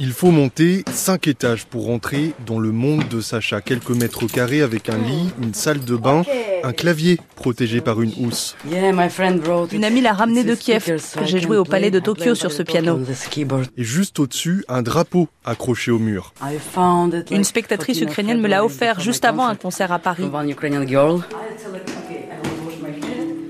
Il faut monter 5 étages pour rentrer dans le monde de Sacha. Quelques mètres carrés avec un lit, une salle de bain, un clavier protégé par une housse. Une amie l'a ramené de Kiev, j'ai joué au palais de Tokyo sur ce piano. Et juste au-dessus, un drapeau accroché au mur. Une spectatrice ukrainienne me l'a offert juste avant un concert à Paris.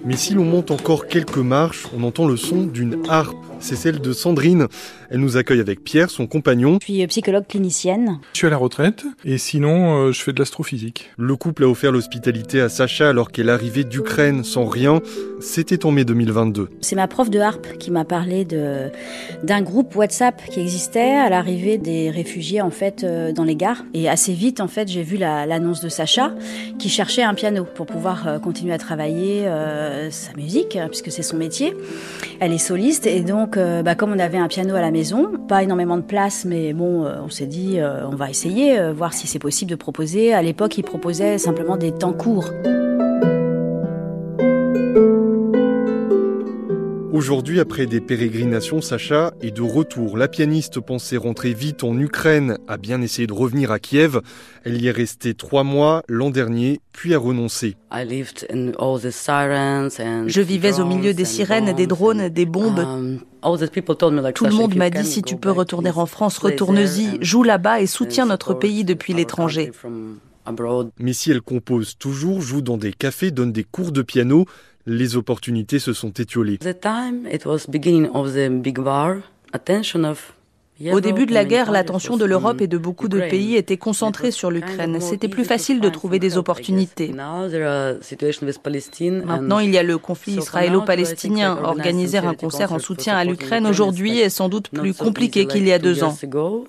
Mais si l'on monte encore quelques marches, on entend le son d'une harpe c'est celle de Sandrine. Elle nous accueille avec Pierre, son compagnon. Je suis psychologue clinicienne. Je suis à la retraite et sinon euh, je fais de l'astrophysique. Le couple a offert l'hospitalité à Sacha alors qu'elle arrivait d'Ukraine sans rien. C'était en mai 2022. C'est ma prof de harpe qui m'a parlé de d'un groupe WhatsApp qui existait à l'arrivée des réfugiés en fait euh, dans les gares. Et assez vite en fait j'ai vu l'annonce de Sacha qui cherchait un piano pour pouvoir euh, continuer à travailler sa musique hein, puisque c'est son métier. Elle est soliste et donc euh, bah, comme on avait un piano à la maison, pas énormément de place, mais bon, euh, on s'est dit, euh, on va essayer, voir si c'est possible de proposer. À l'époque, ils proposaient simplement des temps courts. Aujourd'hui, après des pérégrinations, Sacha est de retour. La pianiste pensait rentrer vite en Ukraine, a bien essayé de revenir à Kiev. Elle y est restée trois mois l'an dernier, puis a renoncé. Je vivais au milieu des sirènes, des drones, des bombes. Um, Tout le monde m'a dit si tu peux retourner en France, retourne-y, joue là-bas et soutiens notre pays depuis l'étranger. Mais si elle compose toujours, joue dans des cafés, donne des cours de piano, les opportunités se sont étiolées. Au début de la guerre, l'attention de l'Europe et de beaucoup de pays était concentrée sur l'Ukraine. C'était plus facile de trouver des opportunités. Maintenant, il y a le conflit israélo-palestinien. Organiser un concert en soutien à l'Ukraine aujourd'hui est sans doute plus compliqué qu'il y a deux ans.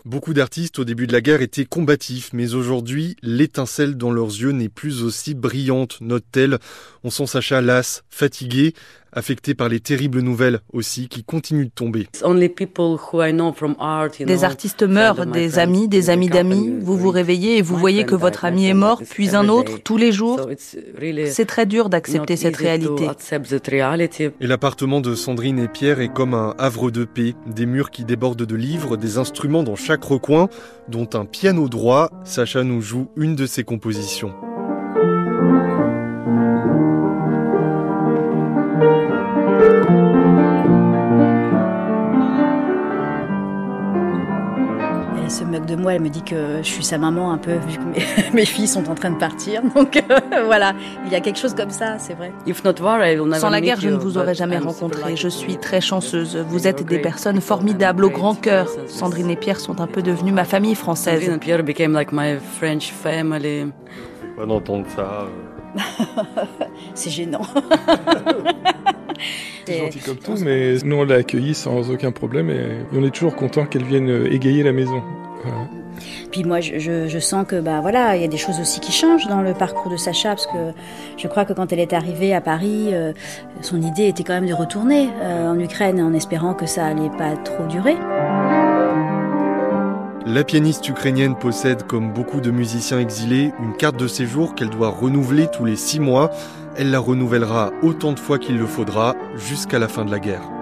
Beaucoup d'artistes au début de la guerre étaient combatifs, mais aujourd'hui, l'étincelle dans leurs yeux n'est plus aussi brillante, note-t-elle. On sent Sacha las, fatigué, affecté par les terribles nouvelles aussi qui continuent de tomber. Des artistes meurent, des amis, des amis d'amis. Vous vous réveillez et vous voyez que votre ami est mort, puis un autre, tous les jours. C'est très dur d'accepter cette réalité. Et l'appartement de Sandrine et Pierre est comme un havre de paix, des murs qui débordent de livres, des instruments dans chaque recoin, dont un piano droit. Sacha nous joue une de ses compositions. De moi, elle me dit que je suis sa maman un peu, vu que mes, filles sont en train de partir. Donc euh, voilà, il y a quelque chose comme ça, c'est vrai. Sans la guerre, je ne vous aurais jamais rencontré. Je suis très chanceuse. Vous êtes des personnes formidables, au grand cœur. Sandrine et Pierre sont un peu devenus ma famille française. Pierre became like my French family. Pas d'entendre ça. c'est gênant. C'est gentil comme tout, mais nous on l'a accueillie sans aucun problème et on est toujours content qu'elle vienne égayer la maison. Puis moi, je, sens que bah voilà, il y a des choses aussi qui changent dans le parcours de Sacha, parce que je crois que quand elle est arrivée à Paris, euh, son idée était quand même de retourner euh, en Ukraine, en espérant que ça allait pas trop durer. La pianiste ukrainienne possède, comme beaucoup de musiciens exilés, une carte de séjour qu'elle doit renouveler tous les six mois. Elle la renouvellera autant de fois qu'il le faudra jusqu'à la fin de la guerre.